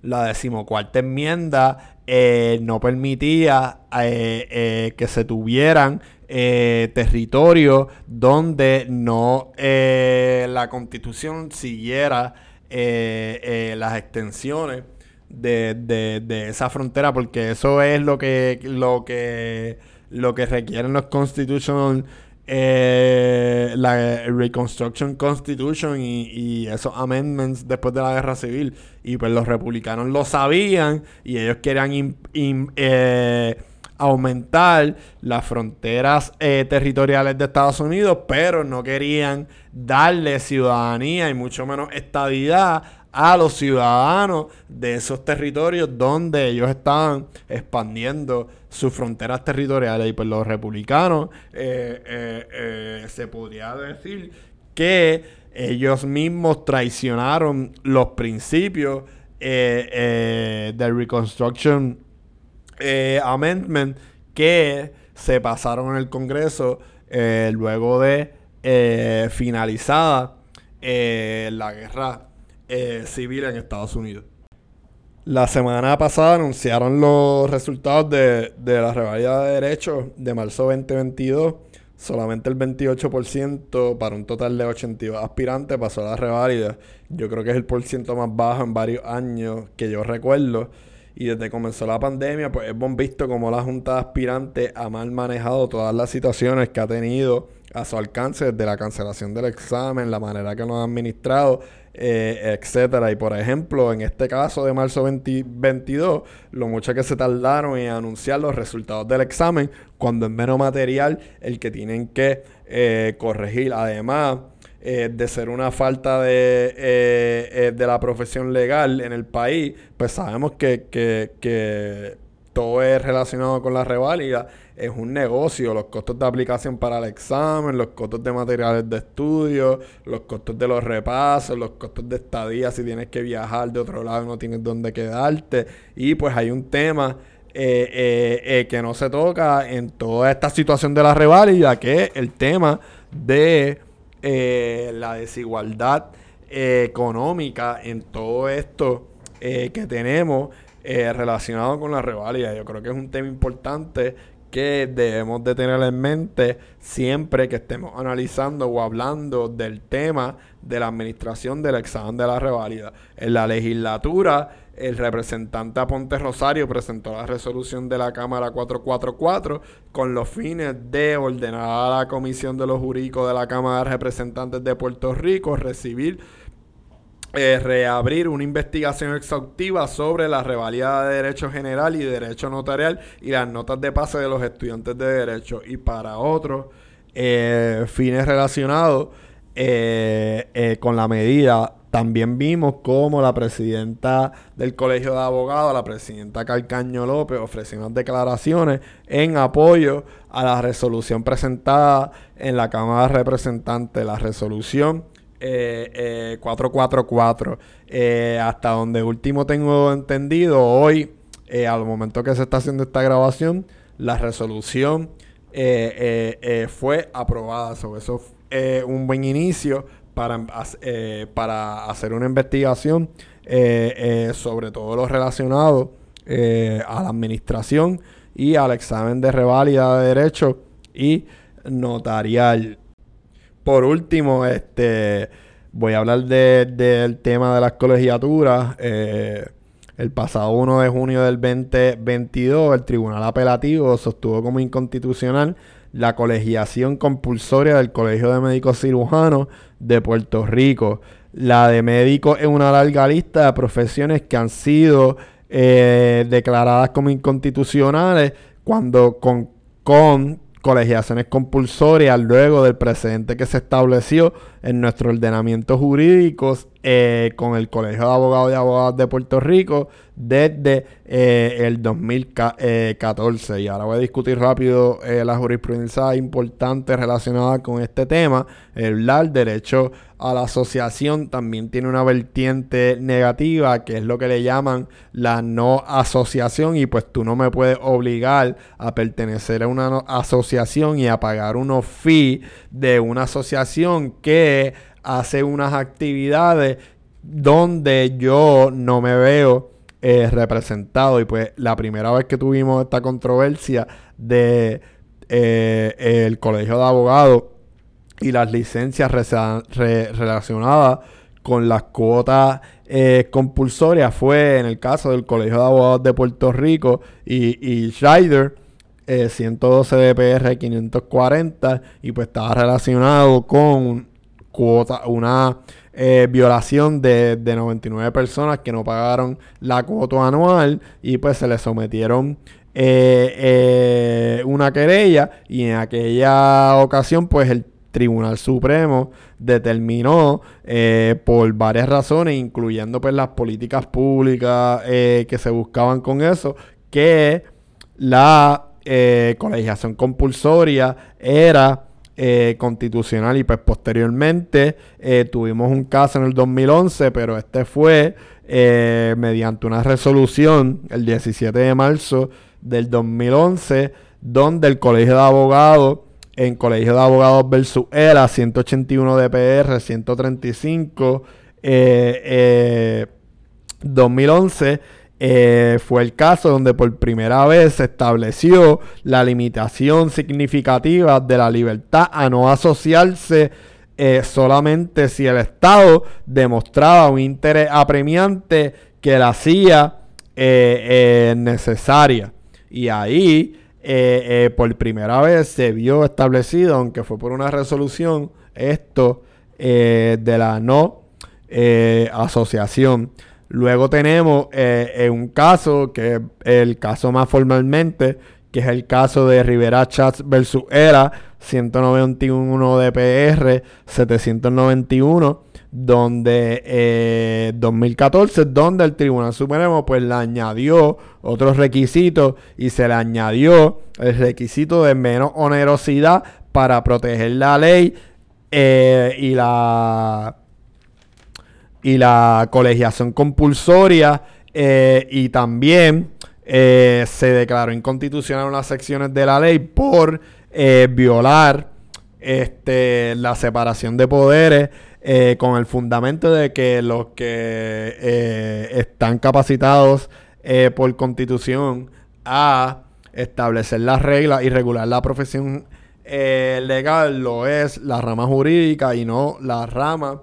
la decimocuarta enmienda eh, no permitía eh, que se tuvieran eh, territorio donde no eh, la constitución siguiera eh, las extensiones de, esa frontera, porque eso es lo que, lo que, lo que requieren los constitutional la Reconstruction Constitution y, esos amendments después de la guerra civil. Y pues los republicanos lo sabían y ellos querían aumentar las fronteras eh, territoriales de Estados Unidos, pero no querían darle ciudadanía y mucho menos estabilidad a los ciudadanos de esos territorios donde ellos estaban expandiendo sus fronteras territoriales. Y pues los republicanos eh, eh, se podría decir que ellos mismos traicionaron los principios del Reconstruction eh, amendment que se pasaron en el Congreso eh, luego de eh, finalizada la guerra civil en Estados Unidos. La semana pasada anunciaron los resultados de, de la revalida de derechos de marzo 2022. Solamente el 28% para un total de 82 aspirantes pasó a la reválida. Yo creo que es el porciento más bajo en varios años que yo recuerdo. Y desde que comenzó la pandemia, pues hemos visto cómo la Junta de Aspirantes ha mal manejado todas las situaciones que ha tenido a su alcance, desde la cancelación del examen, la manera que lo han administrado, eh, etcétera. Y por ejemplo, en este caso de marzo 2022, lo mucho que se tardaron en anunciar los resultados del examen, cuando es menos material el que tienen que eh, corregir. Además, eh, de ser una falta de, eh, eh, de la profesión legal en el país, pues sabemos que, que, todo es relacionado con la reválida. Es un negocio, los costos de aplicación para el examen, los costos de materiales de estudio, los costos de los repasos, los costos de estadía si tienes que viajar de otro lado y no tienes dónde quedarte. Y pues hay un tema que no se toca en toda esta situación de la reválida, que es el tema de eh, la desigualdad eh, económica en todo esto eh, que tenemos relacionado con la revalida. Yo creo que es un tema importante que debemos de tener en mente siempre que estemos analizando o hablando del tema de la administración del examen de la reválida. En la legislatura, el representante Aponte Rosario presentó la resolución de la Cámara 444 con los fines de ordenar a la Comisión de los Jurídicos de la Cámara de Representantes de Puerto Rico recibir eh, reabrir una investigación exhaustiva sobre la revalida de Derecho General y Derecho Notarial y las notas de pase de los estudiantes de Derecho. Y para otros eh, fines relacionados eh, con la medida, también vimos cómo la presidenta del Colegio de Abogados, la presidenta Calcaño López, ofreció unas declaraciones en apoyo a la resolución presentada en la Cámara de Representantes, la resolución 444. Eh, eh, hasta donde último tengo entendido, hoy, eh, al momento que se está haciendo esta grabación, la resolución fue aprobada. Sobre eso es un buen inicio para, para hacer una investigación sobre todo lo relacionado a la administración y al examen de reválida de derecho y notarial. Por último, este voy a hablar del tema de las colegiaturas. Eh, el pasado 1 de junio del 2022, el Tribunal Apelativo sostuvo como inconstitucional la colegiación compulsoria del Colegio de Médicos Cirujanos de Puerto Rico. La de médicos es una larga lista de profesiones que han sido eh, declaradas como inconstitucionales cuando con, con colegiaciones compulsorias luego del precedente que se estableció en nuestro ordenamiento jurídico eh, con el Colegio de Abogados y Abogadas de Puerto Rico desde eh, el 2014. Y ahora voy a discutir rápido eh, la jurisprudencia importante relacionada con este tema. El derecho a la asociación también tiene una vertiente negativa, que es lo que le llaman la no asociación. Y pues tú no me puedes obligar a pertenecer a una asociación y a pagar unos fees de una asociación que hace unas actividades donde yo no me veo eh, representado. Y pues la primera vez que tuvimos esta controversia de eh, el colegio de abogados y las licencias relacionadas con las cuotas eh, compulsorias fue en el caso del Colegio de Abogados de Puerto Rico y, y Schreider, 112 DPR 540, y pues estaba relacionado con una eh, violación de, 99 personas que no pagaron la cuota anual y pues se les sometieron eh, eh, una querella y en aquella ocasión pues el Tribunal Supremo determinó por varias razones, incluyendo pues las políticas públicas que se buscaban con eso, que la colegiación compulsoria era eh, constitucional y pues posteriormente eh, tuvimos un caso en el 2011, pero este fue eh, mediante una resolución el 17 de marzo del 2011, donde el Colegio de Abogados, en Colegio de Abogados versus ERA, 181 DPR, 135, 2011, eh, fue el caso donde por primera vez se estableció la limitación significativa de la libertad a no asociarse eh, solamente si el Estado demostraba un interés apremiante que la hacía eh, necesaria. Y ahí, por primera vez, se vio establecido, aunque fue por una resolución, esto de la no asociación. Luego tenemos eh, un caso, que es el caso más formalmente, que es el caso de Rivera Chats versus ERA, 191 DPR, 791, donde 2014, eh, donde el Tribunal Supremo pues le añadió otros requisitos y se le añadió el requisito de menos onerosidad para proteger la ley eh, y la y la colegiación compulsoria eh, y también eh, se declaró inconstitucional unas secciones de la ley por eh, violar este, la separación de poderes con el fundamento de que los que están capacitados por constitución a establecer las reglas y regular la profesión legal lo es la rama jurídica y no la rama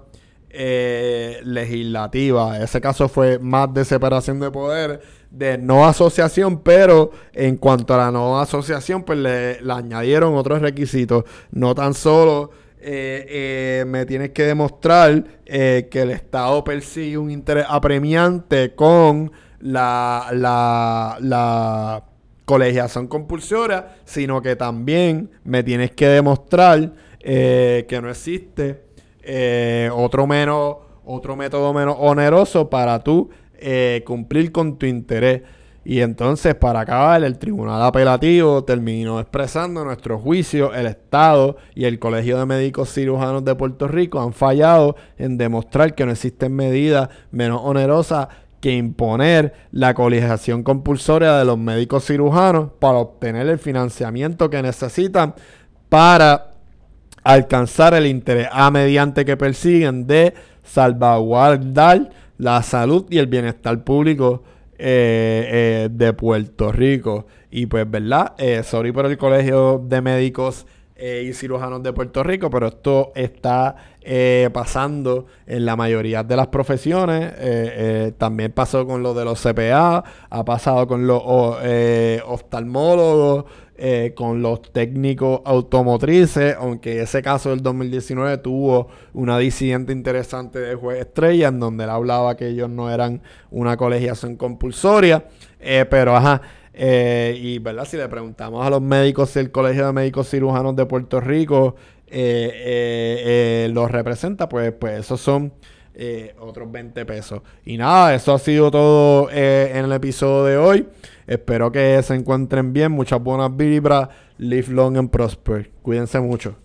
eh, legislativa. Ese caso fue más de separación de poder, de no asociación, pero en cuanto a la no asociación, pues le, añadieron otros requisitos. No tan solo eh, me tienes que demostrar que el Estado persigue un interés apremiante con la, la, la colegiación compulsoria, sino que también me tienes que demostrar eh, que no existe eh, otro, menos, otro método menos oneroso para tú eh, cumplir con tu interés. Y entonces, para acabar, el Tribunal Apelativo terminó expresando nuestro juicio, el Estado y el Colegio de Médicos Cirujanos de Puerto Rico han fallado en demostrar que no existen medidas menos onerosas que imponer la colegiación compulsoria de los médicos cirujanos para obtener el financiamiento que necesitan para alcanzar el interés a mediante que persiguen de salvaguardar la salud y el bienestar público eh, eh, de Puerto Rico. Y pues, ¿verdad? Eh, sorry por el Colegio de Médicos eh, y cirujanos de Puerto Rico, pero esto está eh, pasando en la mayoría de las profesiones. Eh, también pasó con lo de los CPA, ha pasado con los oftalmólogos, con los técnicos automotrices, aunque ese caso del 2019 tuvo una disidente interesante de juez estrella, en donde él hablaba que ellos no eran una colegiación compulsoria, pero ajá. Eh, y verdad, si le preguntamos a los médicos del Colegio de Médicos Cirujanos de Puerto Rico eh, eh, los representa, pues, pues esos son otros 20 pesos. Y nada, eso ha sido todo en el episodio de hoy. Espero que se encuentren bien, muchas buenas vibras. Live long and prosper. Cuídense mucho.